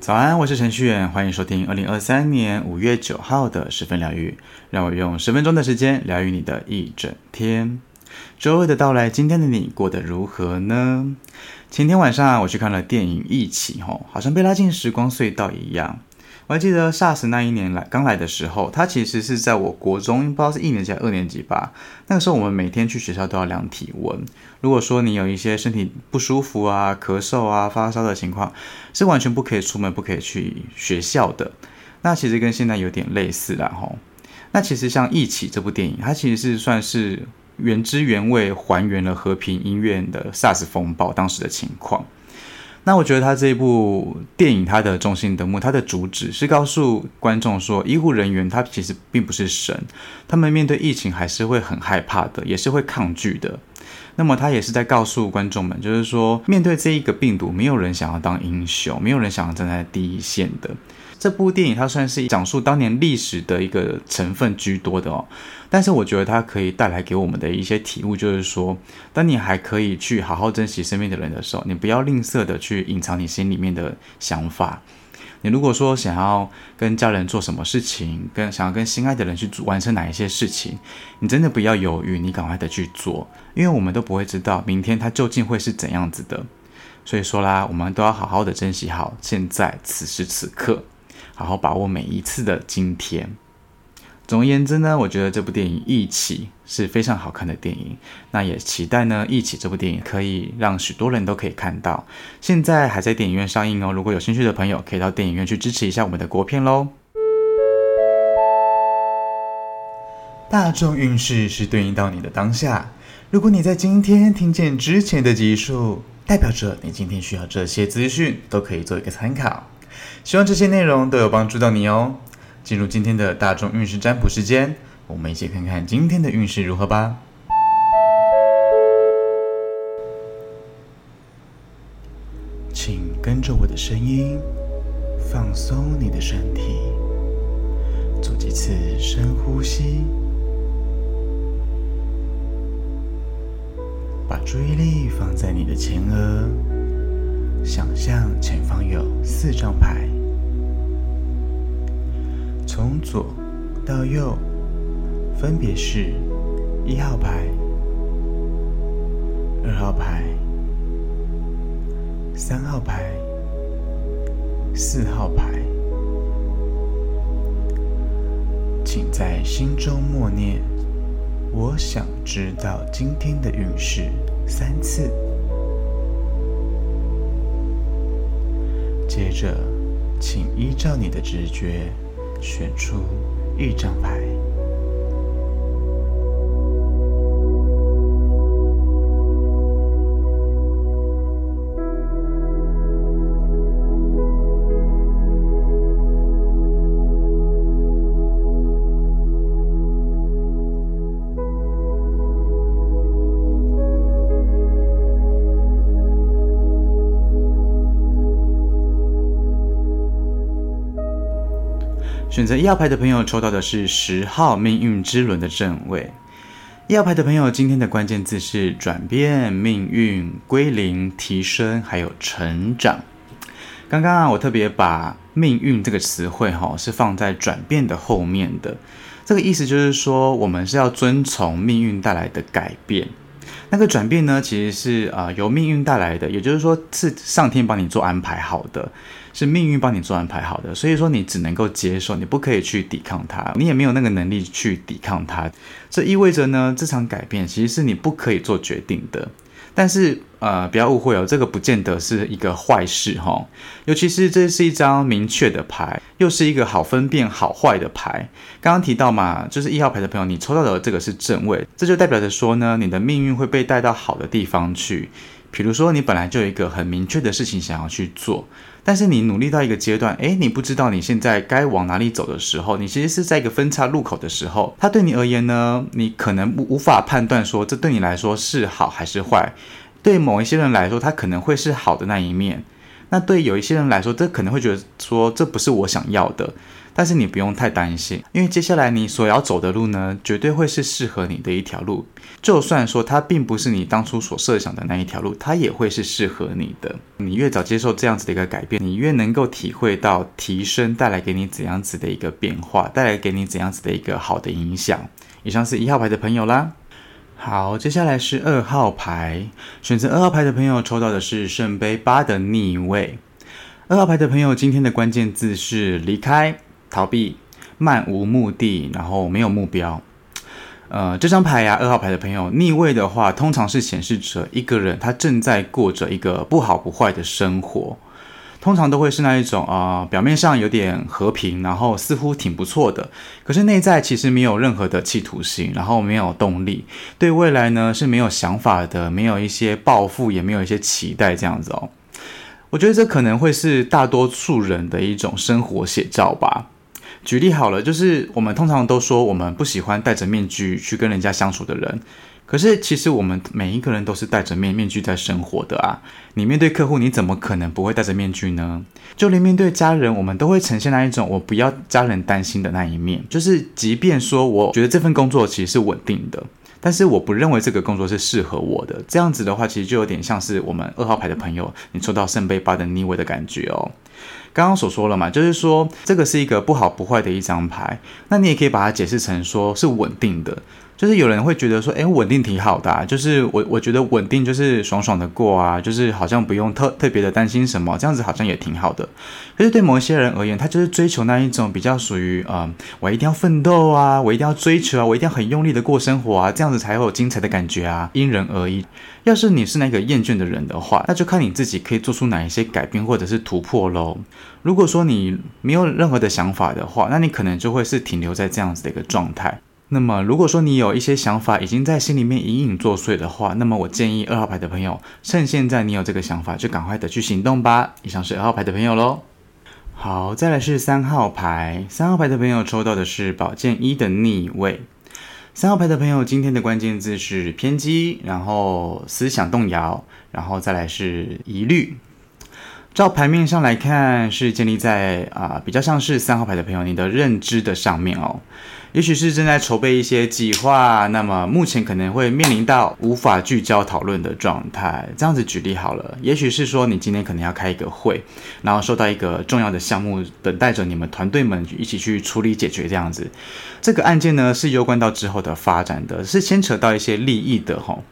早安，我是程序员，欢迎收听二零二三年五月九号的十分疗愈。让我用十分钟的时间疗愈你的一整天。周二的到来，今天的你过得如何呢？前天晚上我去看了电影《一起》，吼，好像被拉进时光隧道一样。我还记得 SARS 那一年来刚来的时候，它其实是在我国中，不知道是一年级还是二年级吧。那个时候我们每天去学校都要量体温。如果说你有一些身体不舒服啊、咳嗽啊、发烧的情况，是完全不可以出门、不可以去学校的。那其实跟现在有点类似啦，吼。那其实像《一起》这部电影，它其实是算是原汁原味还原了和平医院的 SARS 风暴当时的情况。那我觉得他这一部电影，它的中心的目，它的主旨是告诉观众说，医护人员他其实并不是神，他们面对疫情还是会很害怕的，也是会抗拒的。那么他也是在告诉观众们，就是说，面对这一个病毒，没有人想要当英雄，没有人想要站在第一线的。这部电影它算是讲述当年历史的一个成分居多的哦，但是我觉得它可以带来给我们的一些体悟，就是说，当你还可以去好好珍惜身边的人的时候，你不要吝啬的去隐藏你心里面的想法。你如果说想要跟家人做什么事情，跟想要跟心爱的人去完成哪一些事情，你真的不要犹豫，你赶快的去做，因为我们都不会知道明天它究竟会是怎样子的。所以说啦，我们都要好好的珍惜好现在此时此刻。好好把握每一次的今天。总而言之呢，我觉得这部电影《一起》是非常好看的电影。那也期待呢，《一起》这部电影可以让许多人都可以看到。现在还在电影院上映哦，如果有兴趣的朋友，可以到电影院去支持一下我们的国片喽。大众运势是对应到你的当下。如果你在今天听见之前的集数，代表着你今天需要这些资讯，都可以做一个参考。希望这些内容都有帮助到你哦。进入今天的大众运势占卜时间，我们一起看看今天的运势如何吧。请跟着我的声音，放松你的身体，做几次深呼吸，把注意力放在你的前额。想象前方有四张牌，从左到右，分别是一号牌、二号牌、三号牌、四号牌。请在心中默念：“我想知道今天的运势”三次。接着，请依照你的直觉选出一张牌。选择一号牌的朋友抽到的是十号命运之轮的正位。一号牌的朋友，今天的关键字是转变、命运、归零、提升，还有成长。刚刚啊，我特别把命运这个词汇哈，是放在转变的后面的。这个意思就是说，我们是要遵从命运带来的改变。那个转变呢，其实是啊、由命运带来的，也就是说是上天帮你做安排好的，是命运帮你做安排好的，所以说你只能够接受，你不可以去抵抗它，你也没有那个能力去抵抗它。这意味着呢，这场改变其实是你不可以做决定的。但是，呃，不要误会哦，这个不见得是一个坏事哈、哦。尤其是这是一张明确的牌，又是一个好分辨好坏的牌。刚刚提到嘛，就是一号牌的朋友，你抽到的这个是正位，这就代表着说呢，你的命运会被带到好的地方去。比如说，你本来就有一个很明确的事情想要去做，但是你努力到一个阶段，诶，你不知道你现在该往哪里走的时候，你其实是在一个分叉路口的时候，它对你而言呢，你可能无法判断说这对你来说是好还是坏。对某一些人来说，它可能会是好的那一面；那对有一些人来说，这可能会觉得说这不是我想要的。但是你不用太担心，因为接下来你所要走的路呢，绝对会是适合你的一条路。就算说它并不是你当初所设想的那一条路，它也会是适合你的。你越早接受这样子的一个改变，你越能够体会到提升带来给你怎样子的一个变化，带来给你怎样子的一个好的影响。以上是一号牌的朋友啦。好，接下来是二号牌，选择二号牌的朋友抽到的是圣杯八的逆位。二号牌的朋友，今天的关键字是离开、逃避、漫无目的，然后没有目标。呃，这张牌呀、啊，二号牌的朋友逆位的话，通常是显示着一个人他正在过着一个不好不坏的生活。通常都会是那一种啊、表面上有点和平，然后似乎挺不错的，可是内在其实没有任何的企图心，然后没有动力，对未来呢是没有想法的，没有一些抱负，也没有一些期待这样子哦。我觉得这可能会是大多数人的一种生活写照吧。举例好了，就是我们通常都说我们不喜欢戴着面具去跟人家相处的人。可是，其实我们每一个人都是戴着面面具在生活的啊！你面对客户，你怎么可能不会戴着面具呢？就连面对家人，我们都会呈现那一种我不要家人担心的那一面。就是，即便说我觉得这份工作其实是稳定的，但是我不认为这个工作是适合我的。这样子的话，其实就有点像是我们二号牌的朋友，你抽到圣杯八的逆位的感觉哦。刚刚所说了嘛，就是说这个是一个不好不坏的一张牌，那你也可以把它解释成说是稳定的。就是有人会觉得说，诶，稳定挺好的啊，就是我我觉得稳定就是爽爽的过啊，就是好像不用特特别的担心什么，这样子好像也挺好的。可是对某一些人而言，他就是追求那一种比较属于，嗯，我一定要奋斗啊，我一定要追求啊，我一定要很用力的过生活啊，这样子才会有精彩的感觉啊，因人而异。要是你是那个厌倦的人的话，那就看你自己可以做出哪一些改变或者是突破喽。如果说你没有任何的想法的话，那你可能就会是停留在这样子的一个状态。那么，如果说你有一些想法已经在心里面隐隐作祟的话，那么我建议二号牌的朋友，趁现在你有这个想法，就赶快的去行动吧。以上是二号牌的朋友喽。好，再来是三号牌，三号牌的朋友抽到的是宝剑一的逆位。三号牌的朋友，今天的关键字是偏激，然后思想动摇，然后再来是疑虑。照牌面上来看，是建立在啊、比较像是三号牌的朋友你的认知的上面哦，也许是正在筹备一些计划，那么目前可能会面临到无法聚焦讨论的状态。这样子举例好了，也许是说你今天可能要开一个会，然后收到一个重要的项目，等待着你们团队们一起去处理解决这样子。这个案件呢是攸关到之后的发展的，是牵扯到一些利益的吼。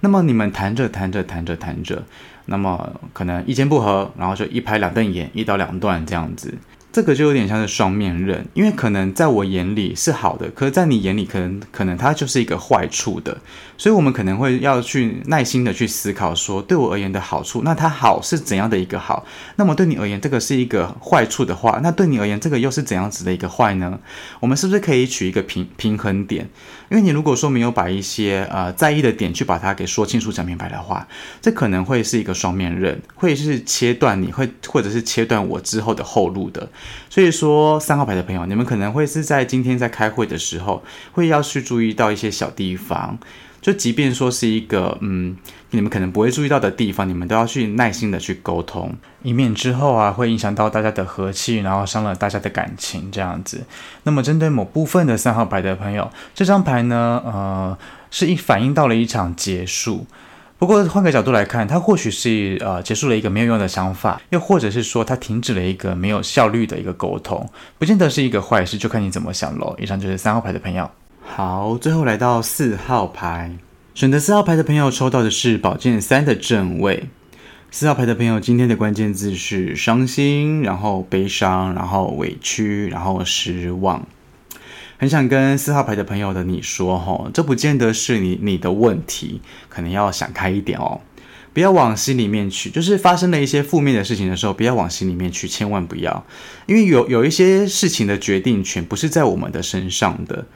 那么你们谈着谈着谈着谈着。那么可能意见不合，然后就一拍两瞪眼，一刀两断这样子。这个就有点像是双面刃，因为可能在我眼里是好的，可是在你眼里可能可能它就是一个坏处的，所以我们可能会要去耐心的去思考说，对我而言的好处，那它好是怎样的一个好？那么对你而言，这个是一个坏处的话，那对你而言，这个又是怎样子的一个坏呢？我们是不是可以取一个平平衡点？因为你如果说没有把一些呃在意的点去把它给说清楚讲明白的话，这可能会是一个双面刃，会是切断你会或者是切断我之后的后路的。所以说，三号牌的朋友，你们可能会是在今天在开会的时候，会要去注意到一些小地方。就即便说是一个嗯，你们可能不会注意到的地方，你们都要去耐心的去沟通，以免之后啊会影响到大家的和气，然后伤了大家的感情这样子。那么针对某部分的三号牌的朋友，这张牌呢，呃，是一反映到了一场结束。不过换个角度来看，它或许是呃结束了一个没有用的想法，又或者是说它停止了一个没有效率的一个沟通，不见得是一个坏事，就看你怎么想喽。以上就是三号牌的朋友。好，最后来到四号牌，选择四号牌的朋友抽到的是宝剑三的正位。四号牌的朋友，今天的关键字是伤心，然后悲伤，然后委屈，然后失望。很想跟四号牌的朋友的你说，吼，这不见得是你你的问题，可能要想开一点哦，不要往心里面去。就是发生了一些负面的事情的时候，不要往心里面去，千万不要，因为有有一些事情的决定权不是在我们的身上的。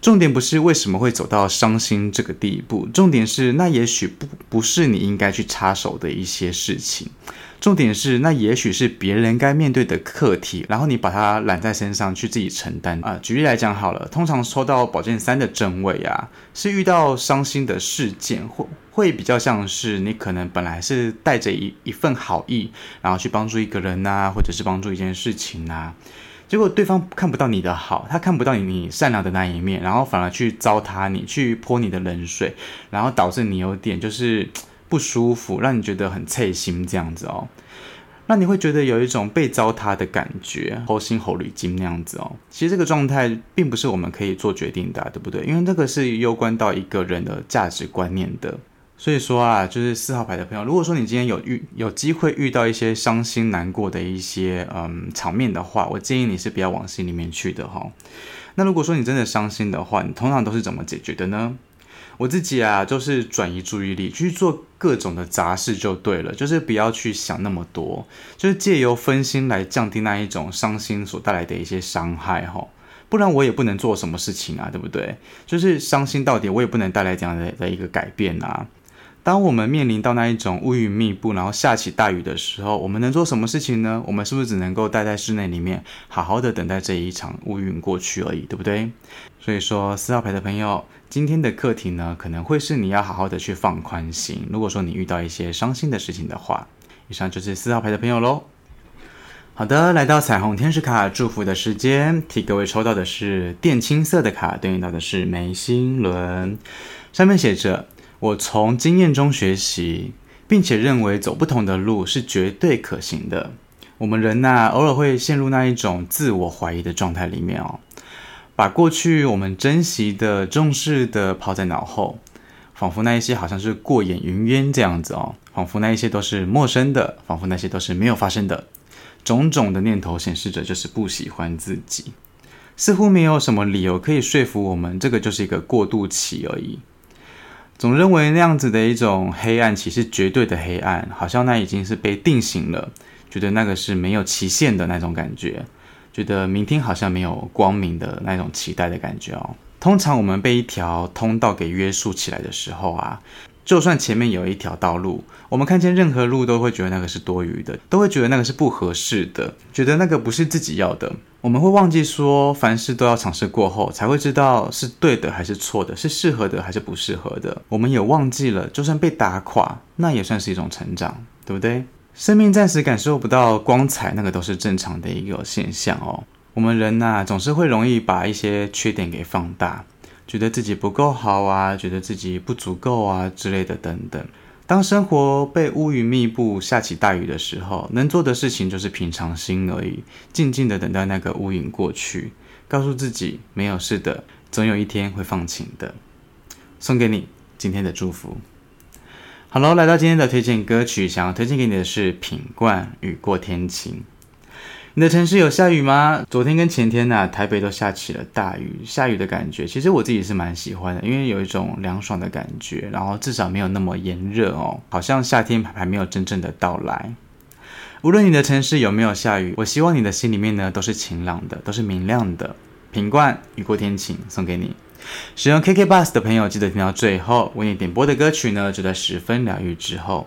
重点不是为什么会走到伤心这个地步，重点是那也许不不是你应该去插手的一些事情。重点是，那也许是别人该面对的课题，然后你把它揽在身上去自己承担啊、举例来讲好了，通常抽到宝剑三的正位啊，是遇到伤心的事件，会会比较像是你可能本来是带着一一份好意，然后去帮助一个人呐、或者是帮助一件事情呐、结果对方看不到你的好，他看不到你你善良的那一面，然后反而去糟蹋你，去泼你的冷水，然后导致你有点就是不舒服，让你觉得很刺心这样子哦。那你会觉得有一种被糟蹋的感觉，猴心齁铝筋那样子哦。其实这个状态并不是我们可以做决定的，对不对？因为这个是攸关到一个人的价值观念的。所以说啊，就是四号牌的朋友，如果说你今天有遇有机会遇到一些伤心难过的一些嗯场面的话，我建议你是不要往心里面去的哈。那如果说你真的伤心的话，你通常都是怎么解决的呢？我自己啊，就是转移注意力去做各种的杂事就对了，就是不要去想那么多，就是借由分心来降低那一种伤心所带来的一些伤害哈。不然我也不能做什么事情啊，对不对？就是伤心到底，我也不能带来这样的的一个改变啊。当我们面临到那一种乌云密布，然后下起大雨的时候，我们能做什么事情呢？我们是不是只能够待在室内里面，好好的等待这一场乌云过去而已，对不对？所以说，四号牌的朋友，今天的课题呢，可能会是你要好好的去放宽心。如果说你遇到一些伤心的事情的话，以上就是四号牌的朋友喽。好的，来到彩虹天使卡祝福的时间，替各位抽到的是靛青色的卡，对应到的是眉心轮，上面写着。我从经验中学习，并且认为走不同的路是绝对可行的。我们人呐、啊，偶尔会陷入那一种自我怀疑的状态里面哦，把过去我们珍惜的、重视的抛在脑后，仿佛那一些好像是过眼云烟这样子哦，仿佛那一些都是陌生的，仿佛那些都是没有发生的。种种的念头显示着就是不喜欢自己，似乎没有什么理由可以说服我们，这个就是一个过渡期而已。总认为那样子的一种黑暗其实绝对的黑暗，好像那已经是被定型了，觉得那个是没有期限的那种感觉，觉得明天好像没有光明的那种期待的感觉哦。通常我们被一条通道给约束起来的时候啊。就算前面有一条道路，我们看见任何路都会觉得那个是多余的，都会觉得那个是不合适的，觉得那个不是自己要的。我们会忘记说，凡事都要尝试过后才会知道是对的还是错的，是适合的还是不适合的。我们也忘记了，就算被打垮，那也算是一种成长，对不对？生命暂时感受不到光彩，那个都是正常的一个现象哦。我们人呐，总是会容易把一些缺点给放大。觉得自己不够好啊，觉得自己不足够啊之类的等等。当生活被乌云密布、下起大雨的时候，能做的事情就是平常心而已，静静的等待那个乌云过去，告诉自己没有事的，总有一天会放晴的。送给你今天的祝福。好喽，来到今天的推荐歌曲，想要推荐给你的是品冠《雨过天晴》。你的城市有下雨吗？昨天跟前天呢、台北都下起了大雨。下雨的感觉，其实我自己是蛮喜欢的，因为有一种凉爽的感觉，然后至少没有那么炎热哦，好像夏天还没有真正的到来。无论你的城市有没有下雨，我希望你的心里面呢都是晴朗的，都是明亮的。品冠雨过天晴送给你。使用 KK Bus 的朋友记得听到最后，为你点播的歌曲呢就在十分疗愈之后。